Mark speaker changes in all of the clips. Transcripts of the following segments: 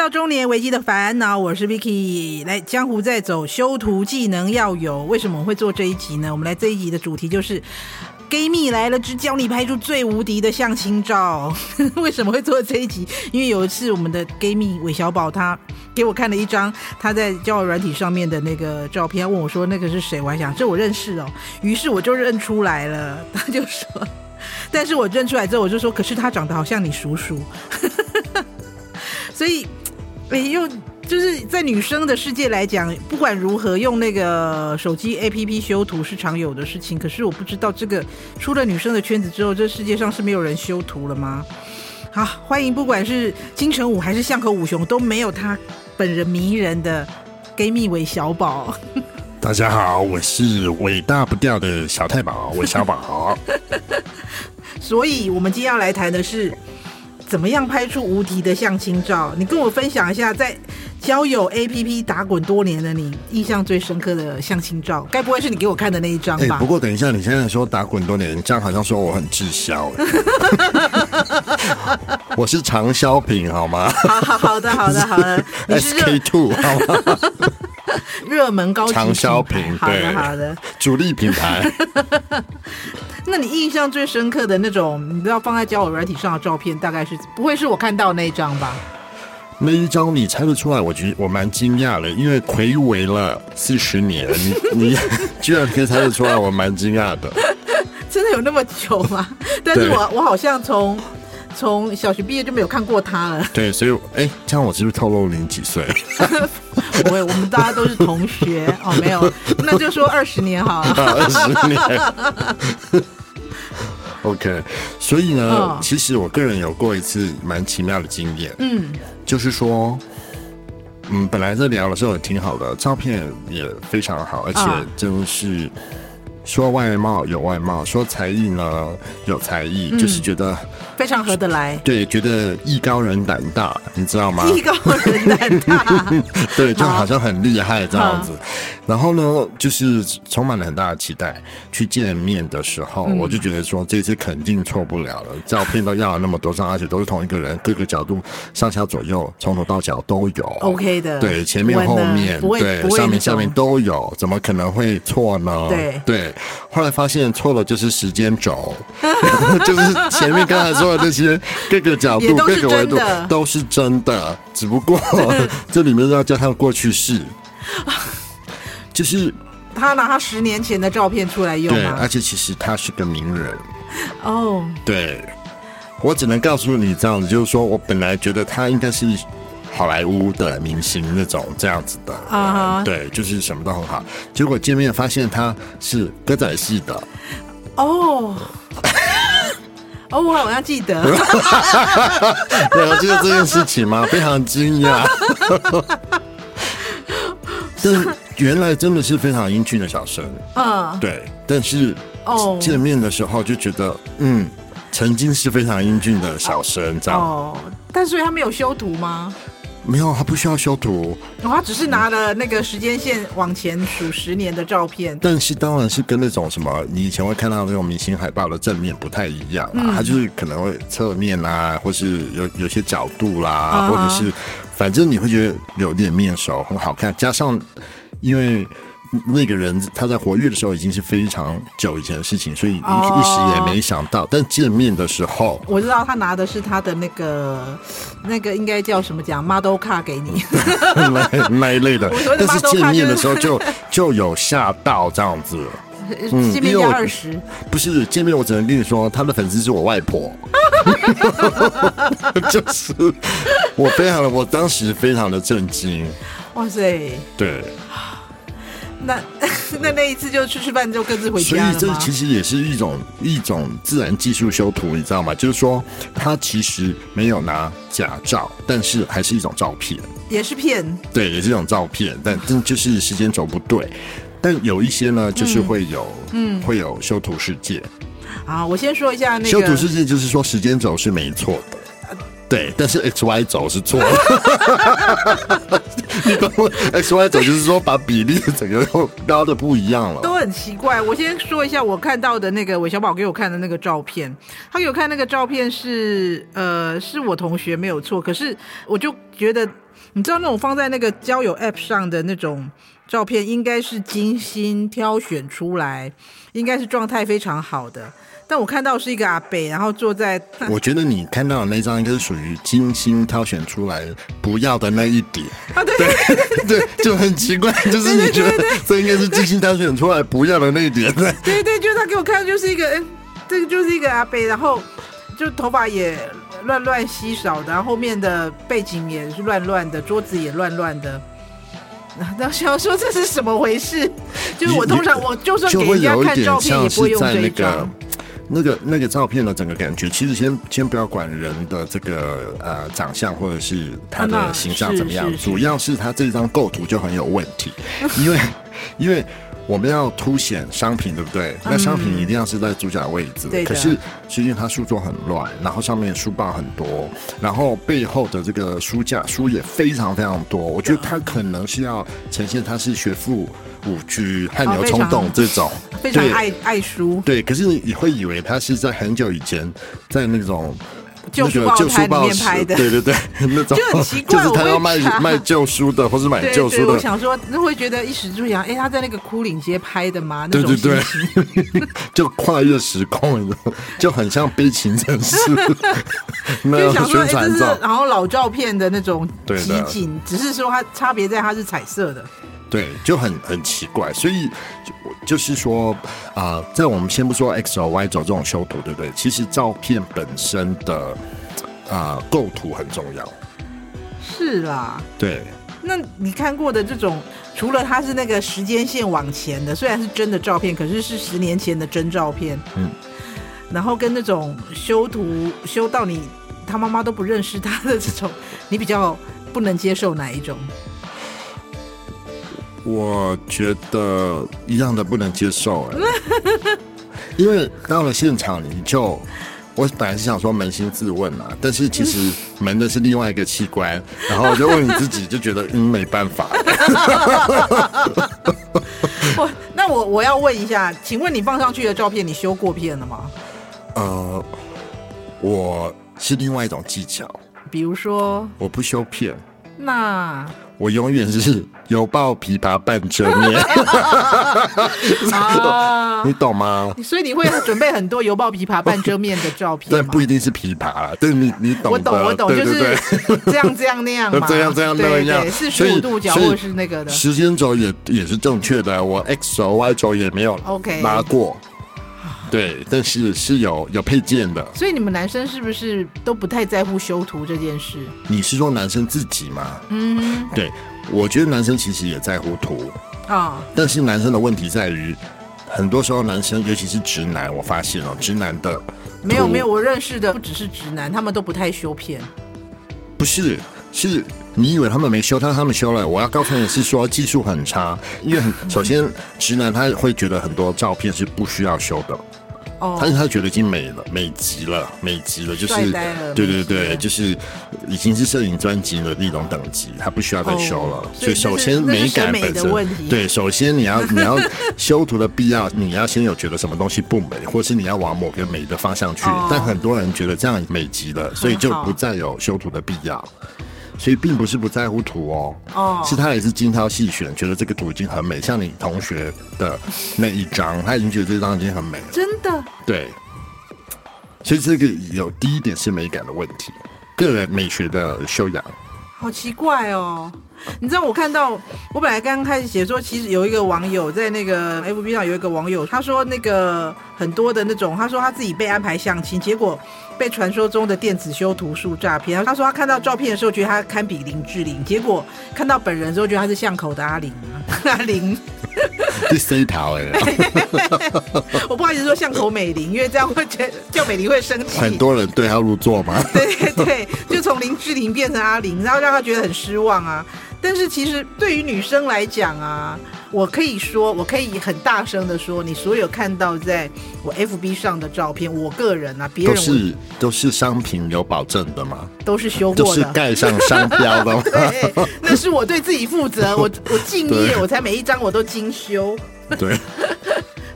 Speaker 1: 到中年危机的烦恼，我是 Vicky。来，江湖在走，修图技能要有。为什么我会做这一集呢？我们来这一集的主题就是闺蜜来了之教你拍出最无敌的相亲照。为什么会做这一集？因为有一次我们的闺蜜韦小宝，她给我看了一张她在交友软体上面的那个照片，问我说那个是谁？我还想这我认识哦。于是我就认出来了。她就说，但是我认出来之后，我就说，可是他长得好像你叔叔。所以，哎，又就是在女生的世界来讲，不管如何用那个手机 APP 修图是常有的事情。可是我不知道这个出了女生的圈子之后，这世界上是没有人修图了吗？好，欢迎不管是金城武还是巷口武雄，都没有他本人迷人的闺蜜韦小宝。
Speaker 2: 大家好，我是伟大不掉的小太保韦小宝。
Speaker 1: 所以，我们今天要来谈的是。怎么样拍出无敌的相亲照？你跟我分享一下，在交友 APP 打滚多年的你，印象最深刻的相亲照，该不会是你给我看的那一张吧？
Speaker 2: 欸、不过等一下，你现在说打滚多年，这样好像说我很滞销。我是长销品，好吗？
Speaker 1: 好好好的好的好的，你是
Speaker 2: SK two 好吗？
Speaker 1: 热门高级
Speaker 2: 畅销品，
Speaker 1: 好的好的，
Speaker 2: 主力品牌。
Speaker 1: 那你印象最深刻的那种，你都要放在交友软体上的照片，大概是不会是我看到的那一张吧？
Speaker 2: 那一张你猜得出来？我觉得我蛮惊讶的，因为睽违了四十年，你你居然可以猜得出来，我蛮惊讶的。
Speaker 1: 真的有那么久吗？但是我我好像从从小学毕业就没有看过他了。
Speaker 2: 对，所以哎，这样我是不是透露你几岁？
Speaker 1: 不会，我们大家都是同学哦。没有，那就说二十年好了。
Speaker 2: 二十年。OK，所以呢，哦、其实我个人有过一次蛮奇妙的经验，嗯，就是说，嗯，本来在聊的时候也挺好的，照片也非常好，而且就是说外貌有外貌，说才艺呢有才艺，嗯、就是觉得。
Speaker 1: 非常合得来，
Speaker 2: 对，觉得艺高人胆大，你知道吗？
Speaker 1: 艺高人胆大，
Speaker 2: 对，就好像很厉害这样子。然后呢，就是充满了很大的期待。去见面的时候，嗯、我就觉得说这次肯定错不了了。照片都要了那么多张，而且都是同一个人，各个角度、上下左右、从头到脚都有，OK 的。对，前面后面，对，上面下面都有，怎么可能会错呢？对对。后来发现错了，就是时间轴，就是前面刚才说的。这些各个角度、各个维度都是真的，只不过 这里面要加上过去式，就是
Speaker 1: 他拿他十年前的照片出来用。
Speaker 2: 对，而且其实他是个名人
Speaker 1: 哦。
Speaker 2: 对，我只能告诉你这样子，就是说我本来觉得他应该是好莱坞的明星那种这样子的啊，对，就是什么都很好。结果见面发现他是歌仔戏的
Speaker 1: 哦。哦，我好像记得，
Speaker 2: 对，我记得这件事情吗？非常惊讶。但原来真的是非常英俊的小生，嗯，对。但是哦，见面的时候就觉得，嗯，曾经是非常英俊的小生，这样。哦，
Speaker 1: 但所以他没有修图吗？
Speaker 2: 没有，他不需要修图，
Speaker 1: 他只是拿了那个时间线往前数十年的照片。
Speaker 2: 但是当然是跟那种什么你以前会看到那种明星海报的正面不太一样啊，他就是可能会侧面啦，或是有有些角度啦，或者是反正你会觉得有点面熟，很好看，加上因为。那个人他在活跃的时候已经是非常久以前的事情，所以一一时也没想到。但见面的时候，
Speaker 1: 我知道他拿的是他的那个那个应该叫什么奖，model 卡给你
Speaker 2: 那那一类的。但是见面的时候就就有吓到这样子。
Speaker 1: 嗯，见面加二十，
Speaker 2: 不是见面，我只能跟你说，他的粉丝是我外婆，就是我非常的，我当时非常的震惊。
Speaker 1: 哇塞，
Speaker 2: 对。
Speaker 1: 那 那那一次就吃吃饭就各自回家？
Speaker 2: 所以这其实也是一种一种自然技术修图，你知道吗？就是说他其实没有拿假照，但是还是一种照片，
Speaker 1: 也是骗。
Speaker 2: 对，也是一种照片，但但就是时间轴不对。但有一些呢，就是会有嗯会有修图世界。
Speaker 1: 啊，我先说一下那个
Speaker 2: 修图世界，就是说时间轴是没错的。对，但是 X Y 轴是错的。你懂吗？X Y 轴就是说把比例整个都标的不一样了。
Speaker 1: 都很奇怪。我先说一下我看到的那个韦小宝给我看的那个照片，他给我看那个照片是呃是我同学没有错，可是我就觉得你知道那种放在那个交友 App 上的那种照片，应该是精心挑选出来，应该是状态非常好的。但我看到是一个阿伯，然后坐在。
Speaker 2: 我觉得你看到的那张应该是属于精心挑选出来不要的那一点。
Speaker 1: 啊，对
Speaker 2: 对 对，就很奇怪，就是你觉得这应该是精心挑选出来不要的那一点。对
Speaker 1: 对对，就是他给我看，就是一个，哎，这个就是一个阿伯，然后就头发也乱乱稀少的，然后后面的背景也是乱乱的，桌子也乱乱的。然后想说这是什么回事？就是我通常我就算给人家看照片，也不会用这一张。
Speaker 2: 那个那个照片的整个感觉，其实先先不要管人的这个呃长相或者是他的形象怎么样，主要是他这张构图就很有问题，因为因为我们要凸显商品，对不对？那商品一定要是在主角位置，可是实际上他书桌很乱，然后上面书报很多，然后背后的这个书架书也非常非常多，我觉得他可能是要呈现他是学富五车汗牛冲动这种。
Speaker 1: 非常爱爱书，
Speaker 2: 对，可是你会以为他是在很久以前，在那种
Speaker 1: 旧书报摊里面拍的，
Speaker 2: 对对对，那种就很奇怪，就是他要卖卖旧书的，或是买旧书的。
Speaker 1: 我想说，那会觉得一时之想，哎，他在那个枯岭街拍的吗？
Speaker 2: 对对对，就跨越时空，就很像悲情城市。
Speaker 1: 就想说，哎，这是然后老照片的那种集锦，只是说它差别在它是彩色的。
Speaker 2: 对，就很很奇怪，所以就就是说啊、呃，在我们先不说 X 轴 Y 轴这种修图，对不对？其实照片本身的啊、呃、构图很重要。
Speaker 1: 是啦。
Speaker 2: 对。
Speaker 1: 那你看过的这种，除了它是那个时间线往前的，虽然是真的照片，可是是十年前的真照片。嗯。然后跟那种修图修到你他妈妈都不认识他的这种，你比较不能接受哪一种？
Speaker 2: 我觉得一样的不能接受哎，因为到了现场你就，我本来是想说扪心自问嘛，但是其实扪的是另外一个器官，然后我就问你自己，就觉得嗯没办法。
Speaker 1: 我那我我要问一下，请问你放上去的照片你修过片了吗？
Speaker 2: 呃，我是另外一种技巧，
Speaker 1: 比如说
Speaker 2: 我不修片，
Speaker 1: 那。
Speaker 2: 我永远是犹抱琵琶半遮面，你懂吗？
Speaker 1: 所以你会准备很多犹抱琵琶半遮面的照片，
Speaker 2: 但不一定是琵琶啦，对，你你懂？
Speaker 1: 我懂，我懂，就是这样这样那样嘛，
Speaker 2: 这样这样那样，
Speaker 1: 四十五度角或是那个的，
Speaker 2: 时间轴也也是正确的，我 X 轴 Y 轴也没有 OK 拿过。对，但是是有有配件的，
Speaker 1: 所以你们男生是不是都不太在乎修图这件事？
Speaker 2: 你是说男生自己吗？嗯，对，我觉得男生其实也在乎图啊，哦、但是男生的问题在于，很多时候男生，尤其是直男，我发现哦，直男的
Speaker 1: 没有没有，我认识的不只是直男，他们都不太修片，
Speaker 2: 不是是。你以为他们没修，但他们修了。我要告诉你是说技术很差，因为首先直男他会觉得很多照片是不需要修的。哦，但是他觉得已经美了，美极了，美极了，就是对对对，就是已经是摄影专辑的那种等级，他不需要再修了。所以首先美感本身，对，首先你要你要修图的必要，你要先有觉得什么东西不美，或是你要往某个美的方向去。但很多人觉得这样美极了，所以就不再有修图的必要。所以并不是不在乎图哦，哦，是他也是精挑细选，觉得这个图已经很美。像你同学的那一张，他已经觉得这张已经很美了，
Speaker 1: 真的。
Speaker 2: 对，所以这个有第一点是美感的问题，个人美学的修养。
Speaker 1: 好奇怪哦。你知道我看到，我本来刚刚开始写说，其实有一个网友在那个 FB 上有一个网友，他说那个很多的那种，他说他自己被安排相亲，结果被传说中的电子修图术诈骗。他说他看到照片的时候觉得他堪比林志玲，结果看到本人的时候觉得他是巷口的阿玲。阿玲，
Speaker 2: 第三条哎，
Speaker 1: 我不好意思说巷口美 玲，因为这样会觉得叫美玲会生气。
Speaker 2: 很多人对他入座吗？
Speaker 1: 对对对，就从林志玲变成阿玲，然后让他觉得很失望啊。但是其实对于女生来讲啊，我可以说，我可以很大声的说，你所有看到在我 FB 上的照片，我个人啊，别人
Speaker 2: 都是都是商品有保证的吗？
Speaker 1: 都是修过的，都
Speaker 2: 是盖上商标的吗？
Speaker 1: 对，那是我对自己负责，我我敬业，我才每一张我都精修。
Speaker 2: 对。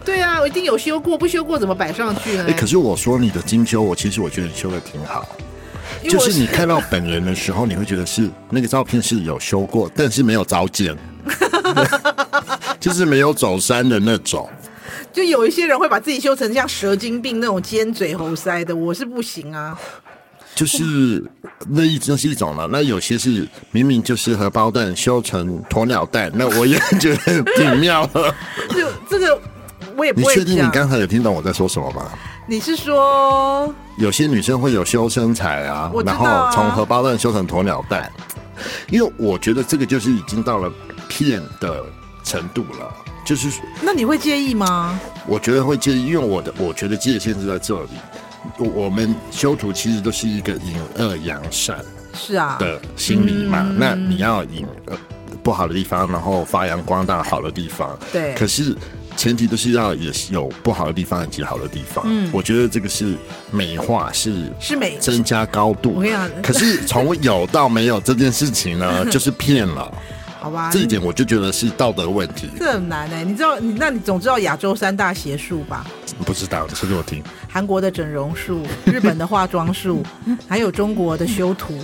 Speaker 1: 对啊，我一定有修过，不修过怎么摆上去呢？
Speaker 2: 哎，可是我说你的精修，我其实我觉得你修的挺好。是就是你看到本人的时候，你会觉得是那个照片是有修过，但是没有糟践，就是没有走山的那种。
Speaker 1: 就有一些人会把自己修成像蛇精病那种尖嘴猴腮的，我是不行啊。
Speaker 2: 就是那一种是一种了，那有些是明明就是荷包蛋修成鸵鸟蛋，那我也觉得挺妙的。
Speaker 1: 就这个我也不会。
Speaker 2: 你确定你刚才有听懂我在说什么吗？
Speaker 1: 你是说
Speaker 2: 有些女生会有修身材啊，
Speaker 1: 啊
Speaker 2: 然后从荷包蛋修成鸵鸟蛋，因为我觉得这个就是已经到了骗的程度了。就是
Speaker 1: 那你会介意吗？
Speaker 2: 我觉得会介意，因为我的我觉得界限是在这里。我们修图其实都是一个引恶扬善，
Speaker 1: 是啊
Speaker 2: 的心理嘛。嗯、那你要引呃不好的地方，然后发扬光大好的地方。
Speaker 1: 对。
Speaker 2: 可是前提都是要也是有不好的地方以及好的地方。嗯。我觉得这个是美化，是
Speaker 1: 是美
Speaker 2: 增加高度。可是从有到没有这件事情呢，就是骗了。
Speaker 1: 好吧，
Speaker 2: 这一点我就觉得是道德问题。
Speaker 1: 这很难哎、欸，你知道你那你总知道亚洲三大邪术吧？
Speaker 2: 不知道，说给我听。
Speaker 1: 韩国的整容术，日本的化妆术，还有中国的修图。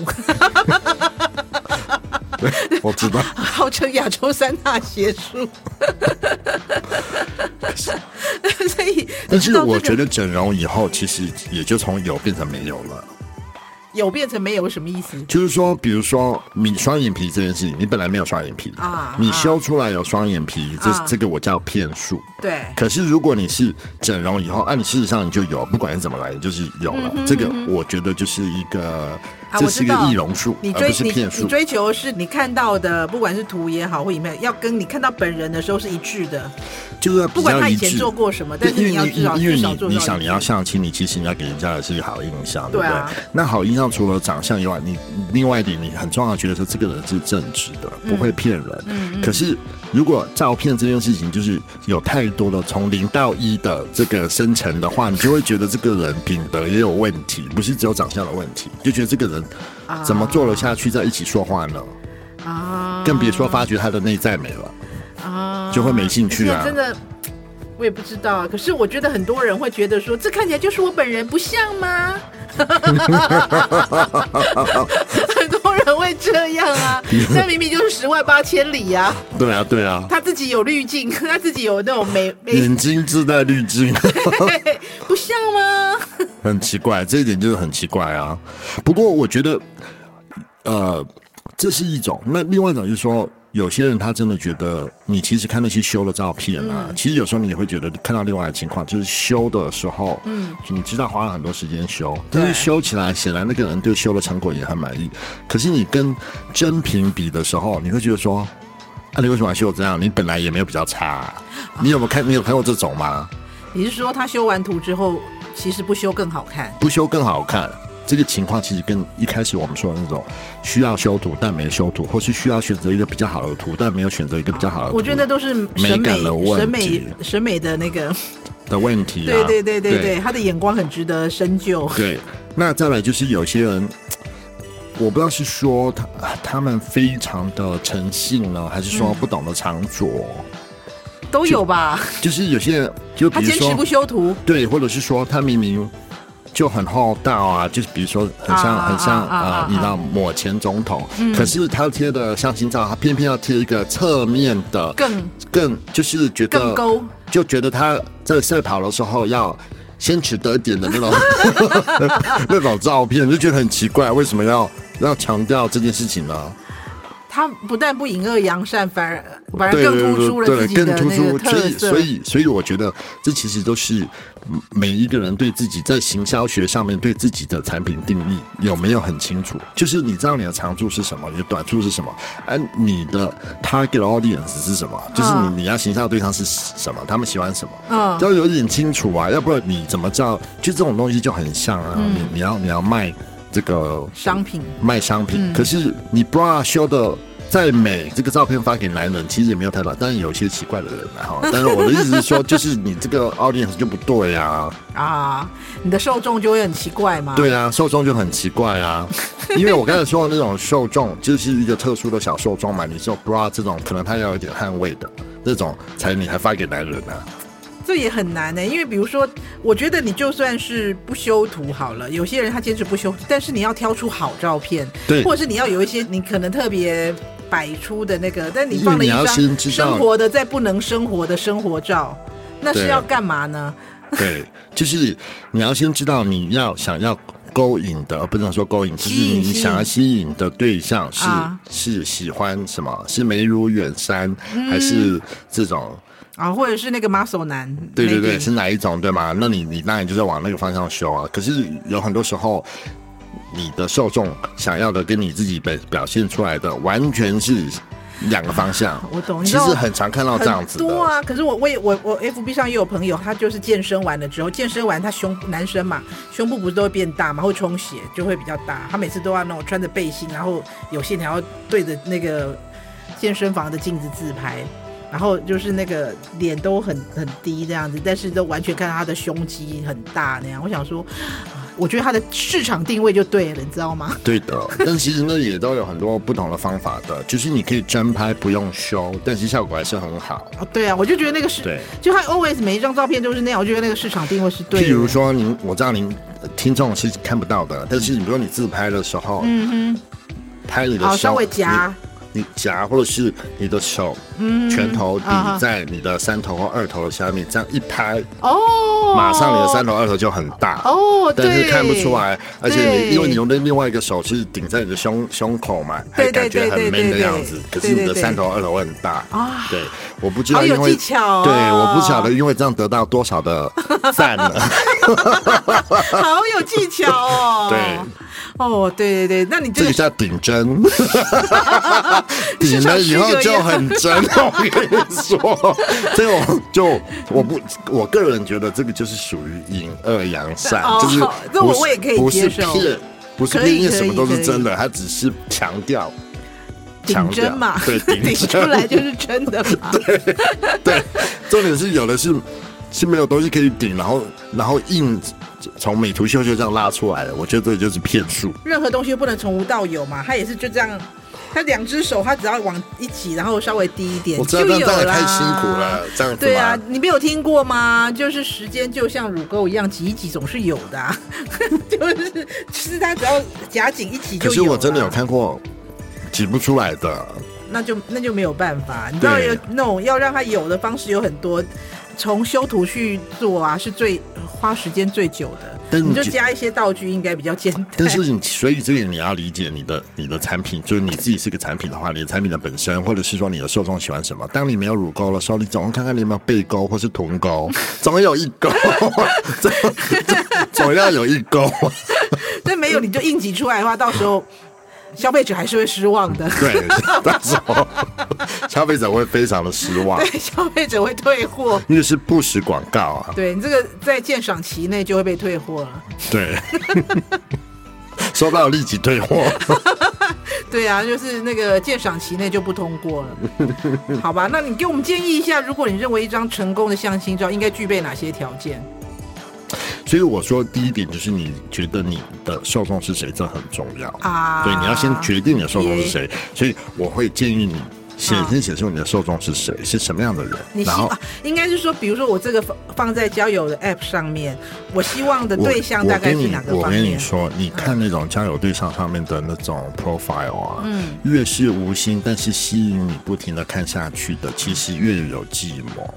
Speaker 2: 我知道，
Speaker 1: 号称亚洲三大邪术。所以，
Speaker 2: 但是我觉得整容以后，其实也就从有变成没有了。
Speaker 1: 有变成没有什么意思？
Speaker 2: 就是说，比如说你双眼皮这件事情，你本来没有双眼皮啊，你修出来有双眼皮，这这个我叫骗术。
Speaker 1: 对。
Speaker 2: 可是如果你是整容以后，按你事实上你就有，不管是怎么来的，就是有了。这个我觉得就是一个，这是一个易容术，而不是骗术。
Speaker 1: 你追求是你看到的，不管是图也好或影片，要跟你看到本人的时候是一致的。
Speaker 2: 就是
Speaker 1: 不管他以前做过什么，但是你要至少
Speaker 2: 因为你你想你要相亲，你其实你要给人家的是一个好印象，对不对？那好印象除了长相以外，你另外一点你很重要，觉得说这个人是正直的，不会骗人。嗯。可是如果照片这件事情就是有太多的从零到一的这个生成的话，你就会觉得这个人品德也有问题，不是只有长相的问题，就觉得这个人怎么做了下去在一起说话呢？啊，更别说发掘他的内在美了。啊，就会没兴趣啊！
Speaker 1: 真的，我也不知道啊。可是我觉得很多人会觉得说，这看起来就是我本人，不像吗？很多人会这样啊，那明明就是十万八千里呀！
Speaker 2: 对啊，对啊，
Speaker 1: 他自己有滤镜，他自己有那种美，美
Speaker 2: 眼睛自带滤镜，
Speaker 1: 不像吗？
Speaker 2: 很奇怪，这一点就是很奇怪啊。不过我觉得，呃，这是一种。那另外一种就是说。有些人他真的觉得，你其实看那些修的照片啊，嗯、其实有时候你也会觉得看到另外的情况，就是修的时候，嗯，你知道花了很多时间修，但是修起来显然那个人对修的成果也很满意。可是你跟真品比的时候，你会觉得说，啊，你为什么要修这样？你本来也没有比较差，啊，你有没有看？你有看过这种吗？
Speaker 1: 你是说他修完图之后，其实不修更好看？
Speaker 2: 不修更好看。这个情况其实跟一开始我们说的那种需要修图但没修图，或是需要选择一个比较好的图但没有选择一个比较好的图，
Speaker 1: 我觉得都是美感的问题，审美审美的那个
Speaker 2: 的问题。
Speaker 1: 对对对对对，他的眼光很值得深究。
Speaker 2: 对，那再来就是有些人，我不知道是说他他们非常的诚信呢，还是说不懂得藏拙，
Speaker 1: 都有吧？
Speaker 2: 就是有些人就比如说
Speaker 1: 他坚持不修图，
Speaker 2: 对，或者是说他明明。就很厚道啊，就是比如说很像、啊、很像啊，啊。你知道抹前总统，嗯、可是他贴的相亲照，他偏偏要贴一个侧面的，更更就是觉得
Speaker 1: 更勾，
Speaker 2: 就觉得他在赛跑的时候要先取得一点的那种 那种照片，就觉得很奇怪，为什么要要强调这件事情呢？
Speaker 1: 他不但不隐恶扬善，反而反而更突出了自己的那个特色。
Speaker 2: 所以，所以，所以，我觉得这其实都是每一个人对自己在行销学上面对自己的产品定义有没有很清楚。就是你知道你的长处是什么，你的短处是什么，而你的 target audience 是什么，就是你你要行销对象是什么，他们喜欢什么，嗯，都要有一点清楚啊，要不然你怎么知道？就这种东西就很像啊，你你要你要卖。这个
Speaker 1: 商品
Speaker 2: 卖商品，可是你 bra 修的再美，这个照片发给男人其实也没有太大，但是有些奇怪的人哈。但是我的意思是说，就是你这个 audience 就不对呀。
Speaker 1: 啊，你的受众就会很奇怪吗？
Speaker 2: 对啊，受众就很奇怪啊。因为我刚才说的那种受众，就是一个特殊的小受众嘛。你说 bra 这种，可能他要有点捍卫的那种，才你还发给男人呢？
Speaker 1: 这也很难呢、欸，因为比如说，我觉得你就算是不修图好了，有些人他坚持不修，但是你要挑出好照片，
Speaker 2: 对，
Speaker 1: 或者是你要有一些你可能特别摆出的那个，但你放了一张生活的在不能生活的生活照，那是要干嘛呢？
Speaker 2: 对，就是你要先知道你要想要勾引的，不能说勾引，就是你想要吸引的对象是是喜欢什么？是眉如远山，还是这种？
Speaker 1: 啊，或者是那个 muscle 男？
Speaker 2: 对对对，是哪一种？对吗？那你你当然就是往那个方向修啊。可是有很多时候，你的受众想要的跟你自己表表现出来的完全是两个方向。
Speaker 1: 我懂，
Speaker 2: 其实很常看到这样子
Speaker 1: 多啊。可是我我也我我 FB 上也有朋友，他就是健身完了之后，健身完他胸男生嘛，胸部不是都会变大嘛，会充血就会比较大。他每次都要那种穿着背心，然后有线条对着那个健身房的镜子自拍。然后就是那个脸都很很低这样子，但是都完全看到他的胸肌很大那样。我想说，我觉得他的市场定位就对了，你知道吗？
Speaker 2: 对的，但其实呢也都有很多不同的方法的，就是你可以真拍不用修，但是效果还是很好。
Speaker 1: 哦，对啊，我就觉得那个是，对，就他 always 每一张照片都是那样，我觉得那个市场定位是对的。
Speaker 2: 譬如说您，我知道您听众是看不到的，但是你说你自拍的时候，嗯哼，拍你的
Speaker 1: 好稍微夹。
Speaker 2: 你夹或者是你的手，嗯，拳头抵在你的三头或二头的下面，这样一拍，哦，马上你的三头二头就很大，哦，但是看不出来，而且你因为你用的另外一个手是顶在你的胸胸口嘛，还感觉很 man 的样子，可是你的三头二头会很大啊。对，我不知道因
Speaker 1: 为
Speaker 2: 对，我不晓得因为这样得到多少的赞呢。
Speaker 1: 好有技巧哦。
Speaker 2: 对。
Speaker 1: 哦，对对对，那你
Speaker 2: 这个叫顶真，顶了以后就很真。我跟你说，这种就我不，我个人觉得这个就是属于隐恶扬善，就是
Speaker 1: 这我我也可以接受，
Speaker 2: 不是骗，不是骗，因为什么都是真的，他只是强调
Speaker 1: 顶真嘛，对，顶出来就是真的嘛，
Speaker 2: 对对，重点是有的是是没有东西可以顶，然后然后硬。从美图秀秀这样拉出来的，我觉得这就是骗术。
Speaker 1: 任何东西都不能从无到有嘛，他也是就这样，他两只手他只要往一起，然后稍微低一点
Speaker 2: 我知道
Speaker 1: 就有了。
Speaker 2: 太辛苦了，这样子。
Speaker 1: 对啊，你没有听过吗？就是时间就像乳沟一样，挤一挤总是有的，啊，就是其实他只要夹紧一挤就有。
Speaker 2: 可是我真的有看过挤不出来的，
Speaker 1: 那就那就没有办法。你知道有那种要让他有的方式有很多。从修图去做啊，是最花时间最久的。但你就加一些道具，应该比较简单。
Speaker 2: 但是你，所以这个你要理解你的你的产品，就是你自己是个产品的话，你的产品的本身，或者是说你的受众喜欢什么。当你没有乳沟的时候，你总要看看你有没有背沟或是臀沟，总有一沟，总 总要有一沟。
Speaker 1: 那没有你就硬挤出来的话，到时候。消费者还是会失望的，
Speaker 2: 对，到时候 消费者会非常的失望，
Speaker 1: 对，消费者会退货，
Speaker 2: 因为是不实广告啊，
Speaker 1: 对你这个在鉴赏期内就会被退货了，
Speaker 2: 对，收到立即退货，
Speaker 1: 对啊，就是那个鉴赏期内就不通过了，好吧？那你给我们建议一下，如果你认为一张成功的相亲照应该具备哪些条件？
Speaker 2: 所以我说，第一点就是你觉得你的受众是谁，这很重要啊。对，你要先决定你的受众是谁。所以我会建议你写先写出你的受众是谁，是什么样的人。
Speaker 1: 你希望应该是说，比如说我这个放放在交友的 App 上面，我希望的对象大概是哪个方面？
Speaker 2: 我跟你说，你看那种交友对象上面的那种 profile 啊，嗯，越是无心但是吸引你不停的看下去的，其实越有计谋。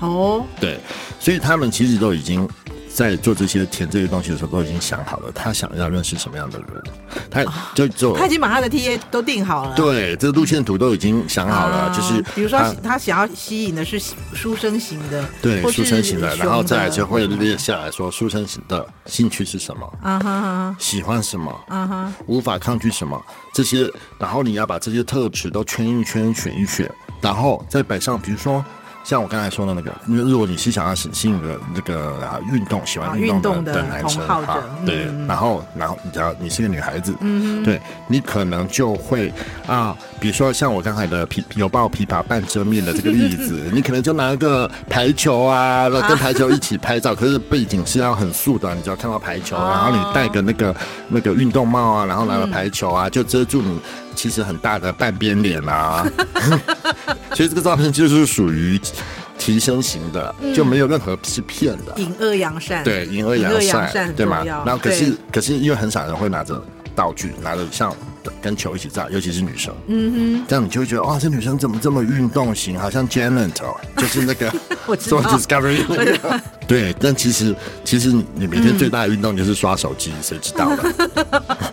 Speaker 2: 哦，对，所以他们其实都已经。在做这些填这些东西的时候，都已经想好了，他想要认识什么样的人，他就做，
Speaker 1: 他已经把他的 TA 都定好了。
Speaker 2: 对，这个路线图都已经想好了，啊、就是
Speaker 1: 比如说他，他想要吸引的是书生型的，
Speaker 2: 对，书生型的，然后再就会列下来说书生型的兴趣是什么，啊哈哈，喜欢什么，啊哈，无法抗拒什么，这些，然后你要把这些特质都圈一圈，选一选，然后再摆上，比如说。像我刚才说的那个，因为如果你是想要吸引的这个啊运动喜欢运动的男生哈，对，然后然后你知道你是个女孩子，嗯，对，你可能就会啊，比如说像我刚才的琵有抱琵琶半遮面的这个例子，你可能就拿个排球啊，跟排球一起拍照，可是背景是要很素的，你只要看到排球，然后你戴个那个那个运动帽啊，然后拿个排球啊，就遮住你其实很大的半边脸啊。其实这个照片就是属于提升型的，就没有任何是骗的。
Speaker 1: 隐恶扬善，
Speaker 2: 对，隐恶扬善，对吗？然后可是可是因为很少人会拿着道具，拿着像。跟球一起照，尤其是女生，嗯哼，这样你就会觉得哇，这女生怎么这么运动型，好像 Janet，就是那个 做 Discovery，对，但其实其实你每天最大的运动就是刷手机，谁、嗯、知道的？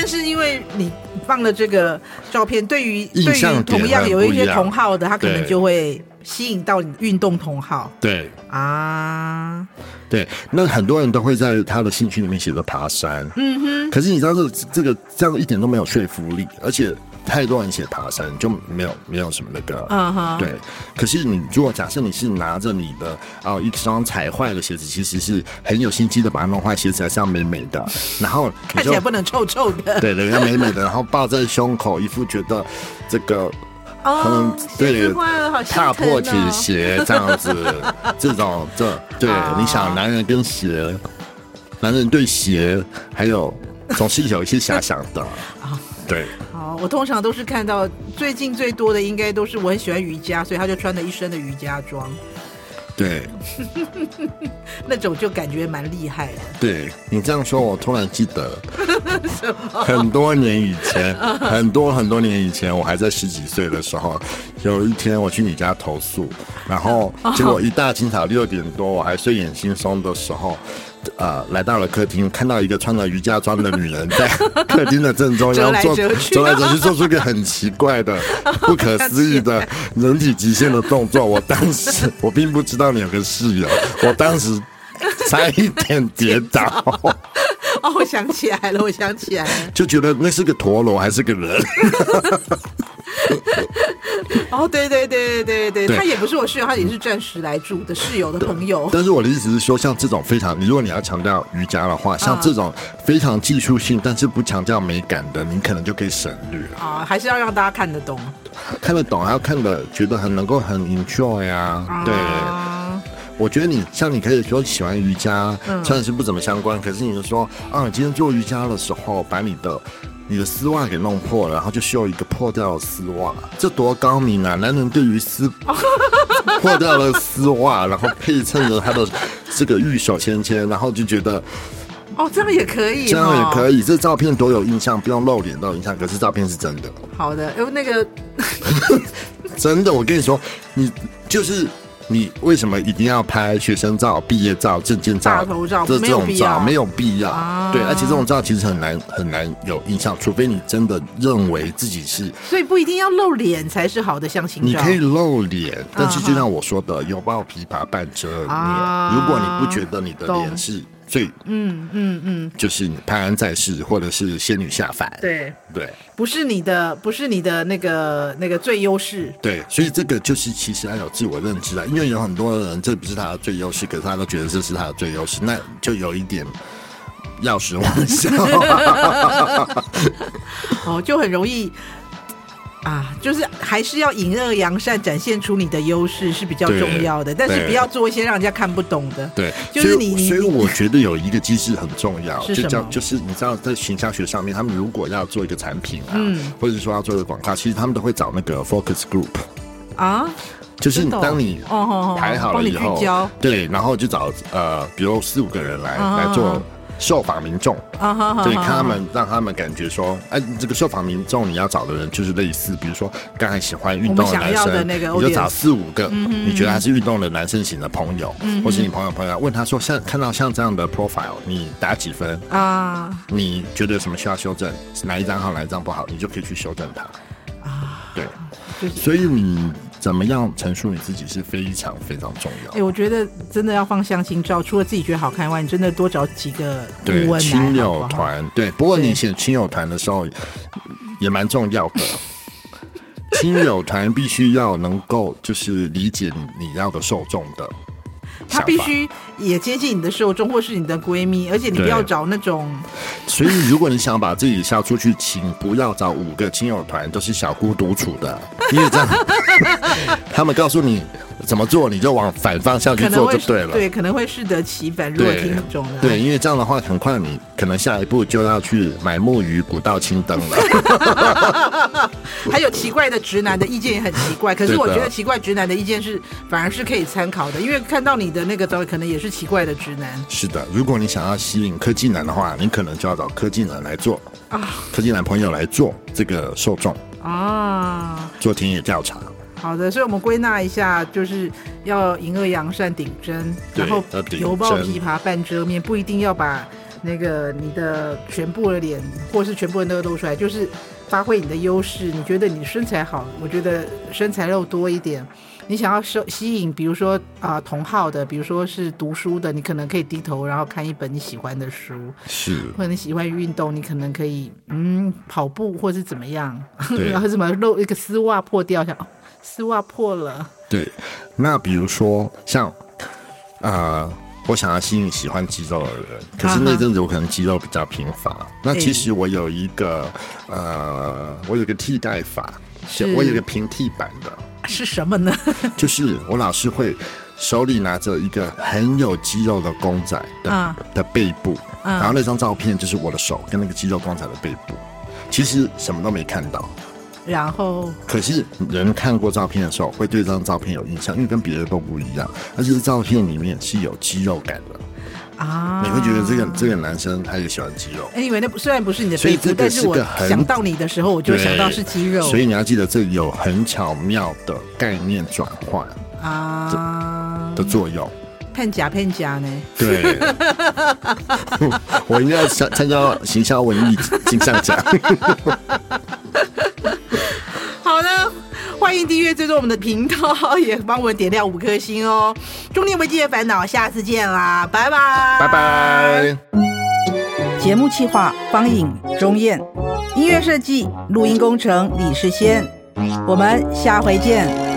Speaker 1: 但是因为你放了这个照片，对于对于同样有一些同好的，他可能就会吸引到你运动同好，
Speaker 2: 对
Speaker 1: 啊。
Speaker 2: 对，那很多人都会在他的兴趣里面写着爬山，嗯哼。可是你知道这这个这样一点都没有说服力，而且太多人写爬山就没有没有什么那个，嗯哼。对，可是你如果假设你是拿着你的啊一双踩坏的鞋子，其实是很有心机的把它弄坏，鞋子还是要美美的，然后
Speaker 1: 看起来不能臭臭的，
Speaker 2: 对对，要美美的，然后抱在胸口，一副觉得这个。
Speaker 1: 哦、嗯，对，
Speaker 2: 踏破铁鞋这样子，这种这对，你想男人跟鞋，男人对鞋还有 总是有一些遐想的 啊，对。
Speaker 1: 好，我通常都是看到最近最多的，应该都是我很喜欢瑜伽，所以他就穿了一身的瑜伽装。
Speaker 2: 对，
Speaker 1: 那种就感觉蛮厉害的。
Speaker 2: 对，你这样说，我突然记得很多年以前，很多很多年以前，我还在十几岁的时候，有一天我去你家投宿，然后结果一大清早六点多，我还睡眼惺忪的时候。呃，来到了客厅，看到一个穿着瑜伽装的女人在 客厅的正中央做走来走去，做出一个很奇怪的、不可思议的人体极限的动作。我当时我并不知道你有个室友，我当时差一点跌倒。
Speaker 1: 哦，我想起来了，我想起来了，
Speaker 2: 就觉得那是个陀螺还是个人？
Speaker 1: 哦，对对对对对对，他也不是我室友，他也是暂时来住的室友的朋友。
Speaker 2: 但是我的意思是说，像这种非常，你如果你要强调瑜伽的话，像这种非常技术性，但是不强调美感的，你可能就可以省略
Speaker 1: 啊。还是要让大家看得懂，
Speaker 2: 看得懂，还要看得觉得很能够很 enjoy 呀。对，我觉得你像你可以说喜欢瑜伽，虽然是不怎么相关，可是你就说啊，你今天做瑜伽的时候，把你的。你的丝袜给弄破了，然后就绣一个破掉的丝袜，这多高明啊！男人对于丝 破掉了丝袜，然后配衬着他的这个玉手芊芊，然后就觉得
Speaker 1: 哦，这样也可以，
Speaker 2: 这样也可以。这照片多有印象，不用露脸都有印象。可是照片是真的。
Speaker 1: 好的，因为那个
Speaker 2: 真的，我跟你说，你就是。你为什么一定要拍学生照、毕业照、证件照、
Speaker 1: 大头照？
Speaker 2: 这这种照没有必要。
Speaker 1: 啊、
Speaker 2: 对，而且这种照其实很难很难有印象，除非你真的认为自己是。
Speaker 1: 所以不一定要露脸才是好的相亲照。
Speaker 2: 你可以露脸，但是就像我说的，有抱琵琶半遮面。啊、如果你不觉得你的脸是。最嗯嗯嗯，就是你泰安在世，或者是仙女下凡，
Speaker 1: 对。
Speaker 2: 对，
Speaker 1: 不是你的，不是你的那个那个最优势，
Speaker 2: 对，所以这个就是其实要有自我认知啊，因为有很多人这不是他的最优势，可是他都觉得这是他的最优势，那就有一点药石妄笑，
Speaker 1: 哦，就很容易。啊，就是还是要隐恶扬善，展现出你的优势是比较重要的，但是不要做一些让人家看不懂的。
Speaker 2: 对，
Speaker 1: 就是你。
Speaker 2: 所以我觉得有一个机制很重要，就叫就是你知道在形象学上面，他们如果要做一个产品啊，嗯、或者说要做一个广告，其实他们都会找那个 focus group 啊，就是当你排好了以后，对，然后就找呃，比如四五个人来、啊、来做。受访民众啊，对，看他们，让他们感觉说，哎，这个受访民众你要找的人就是类似，比如说刚才喜欢运动的男生，你就找四五个，你觉得他是运动的男生型的朋友，或是你朋友朋友问他说，像看到像这样的 profile，你打几分啊？你觉得有什么需要修正？哪一张好，哪一张不好？你就可以去修正它啊。对，所以你。怎么样陈述你自己是非常非常重要。哎、欸，
Speaker 1: 我觉得真的要放相亲照，除了自己觉得好看以外，你真的多找几个对、
Speaker 2: 亲友团。对，不过你写亲友团的时候也蛮重要的。亲友团必须要能够就是理解你你要的受众的。
Speaker 1: 他必须也接近你的受众，或是你的闺蜜，而且你不要找那种。
Speaker 2: 所以，如果你想把自己销出去，请不要找五个亲友团都是小姑独处的，因为这样，他们告诉你怎么做，你就往反方向去做就对了。
Speaker 1: 对，可能会适得其反。如果听懂了，
Speaker 2: 对，因为这样的话，很快你可能下一步就要去买木鱼、古道、青灯了。
Speaker 1: 还有奇怪的直男的意见也很奇怪，可是我觉得奇怪直男的意见是反而是可以参考的，因为看到你的那个照，可能也是奇怪的直男。
Speaker 2: 是的，如果你想要吸引科技男的话，你可能就要找科技男来做啊，科技男朋友来做这个受众啊，做田野调查。
Speaker 1: 好的，所以我们归纳一下，就是要迎恶扬善顶真，然后犹抱琵琶半遮面，不一定要把那个你的全部的脸或是全部的那个露出来，就是发挥你的优势。你觉得你身材好，我觉得身材肉多一点。你想要收吸引，比如说啊、呃、同好的，比如说是读书的，你可能可以低头然后看一本你喜欢的书，
Speaker 2: 是，
Speaker 1: 或者你喜欢运动，你可能可以嗯跑步或是怎么样，然后什么露一个丝袜破掉，像丝袜破了。
Speaker 2: 对，那比如说像啊、呃，我想要吸引喜欢肌肉的人，可是那阵子我可能肌肉比较贫乏，啊、那其实我有一个呃，我有一个替代法，是我有一个平替版的。
Speaker 1: 是什么呢？
Speaker 2: 就是我老是会手里拿着一个很有肌肉的公仔的、嗯、的背部，嗯、然后那张照片就是我的手跟那个肌肉公仔的背部，其实什么都没看到。
Speaker 1: 然后，
Speaker 2: 可是人看过照片的时候会对这张照片有印象，因为跟别的都不一样，而且照片里面是有肌肉感的。啊！你会觉得这个这个男生他也喜欢肌肉。
Speaker 1: 哎，因为那虽然不是你的背部，但是我想到你的时候，我就想到是肌肉。
Speaker 2: 所以你要记得，这有很巧妙的概念转换啊的作用。
Speaker 1: 骗假骗假呢？
Speaker 2: 对，我应该要参参加行销文艺金像奖。
Speaker 1: 好的。欢迎订阅、追踪我们的频道，也帮我们点亮五颗星哦！中年危机的烦恼，下次见啦，拜拜，
Speaker 2: 拜拜。
Speaker 1: 节目企划：方颖、钟燕，音乐设计、录音工程：李世先。我们下回见。